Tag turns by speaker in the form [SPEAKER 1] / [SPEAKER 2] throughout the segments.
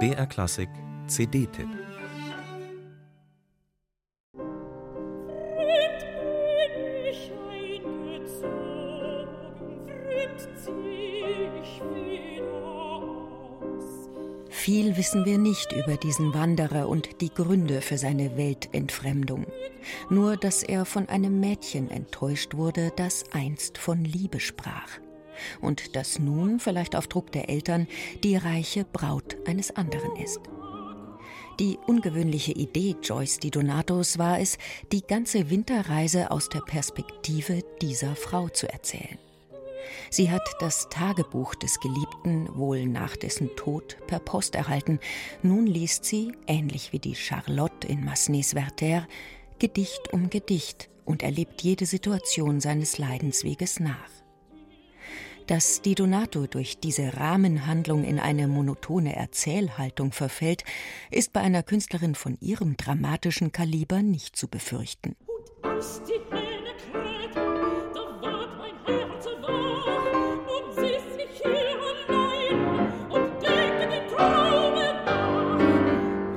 [SPEAKER 1] BR Klassik CD-Tipp
[SPEAKER 2] Viel wissen wir nicht über diesen Wanderer und die Gründe für seine Weltentfremdung. Nur, dass er von einem Mädchen enttäuscht wurde, das einst von Liebe sprach. Und das nun, vielleicht auf Druck der Eltern, die reiche Braut eines anderen ist. Die ungewöhnliche Idee Joyce Di Donatos war es, die ganze Winterreise aus der Perspektive dieser Frau zu erzählen. Sie hat das Tagebuch des Geliebten wohl nach dessen Tod per Post erhalten. Nun liest sie, ähnlich wie die Charlotte in Massenets Werther, Gedicht um Gedicht und erlebt jede Situation seines Leidensweges nach. Dass Di Donato durch diese Rahmenhandlung in eine monotone Erzählhaltung verfällt, ist bei einer Künstlerin von ihrem dramatischen Kaliber nicht zu befürchten.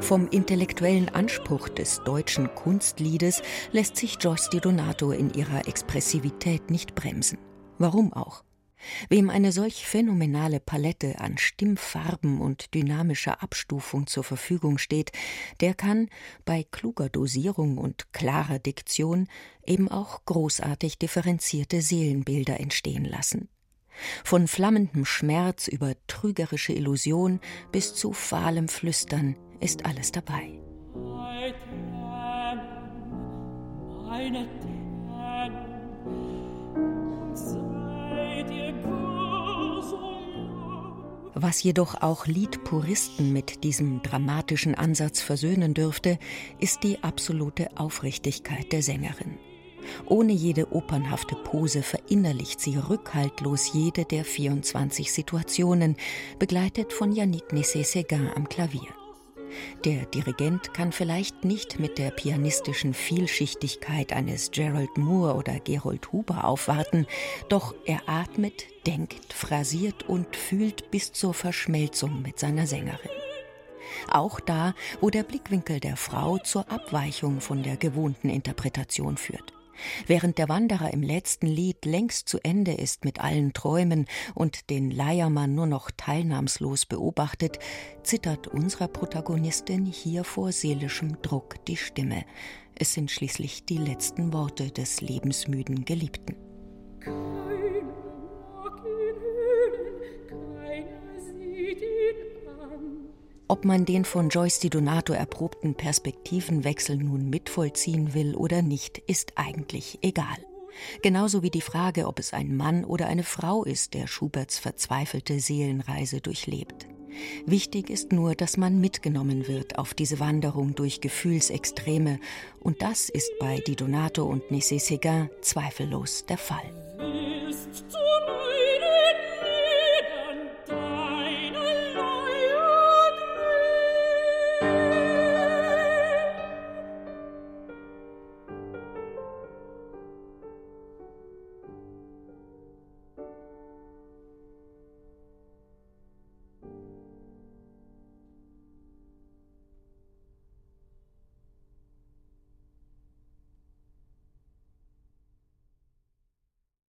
[SPEAKER 2] Vom intellektuellen Anspruch des deutschen Kunstliedes lässt sich Joyce Di Donato in ihrer Expressivität nicht bremsen. Warum auch? Wem eine solch phänomenale Palette an Stimmfarben und dynamischer Abstufung zur Verfügung steht, der kann bei kluger Dosierung und klarer Diktion eben auch großartig differenzierte Seelenbilder entstehen lassen. Von flammendem Schmerz über trügerische Illusion bis zu fahlem Flüstern ist alles dabei. Meine Was jedoch auch Liedpuristen mit diesem dramatischen Ansatz versöhnen dürfte, ist die absolute Aufrichtigkeit der Sängerin. Ohne jede opernhafte Pose verinnerlicht sie rückhaltlos jede der 24 Situationen, begleitet von Yannick Nessé-Séguin am Klavier. Der Dirigent kann vielleicht nicht mit der pianistischen Vielschichtigkeit eines Gerald Moore oder Gerold Huber aufwarten, doch er atmet, denkt, phrasiert und fühlt bis zur Verschmelzung mit seiner Sängerin. Auch da, wo der Blickwinkel der Frau zur Abweichung von der gewohnten Interpretation führt. Während der Wanderer im letzten Lied längst zu Ende ist mit allen Träumen und den Leiermann nur noch teilnahmslos beobachtet, zittert unserer Protagonistin hier vor seelischem Druck die Stimme. Es sind schließlich die letzten Worte des lebensmüden Geliebten. Ob man den von Joyce Di Donato erprobten Perspektivenwechsel nun mitvollziehen will oder nicht, ist eigentlich egal. Genauso wie die Frage, ob es ein Mann oder eine Frau ist, der Schuberts verzweifelte Seelenreise durchlebt. Wichtig ist nur, dass man mitgenommen wird auf diese Wanderung durch Gefühlsextreme, und das ist bei Di Donato und Nessé Séguin zweifellos der Fall.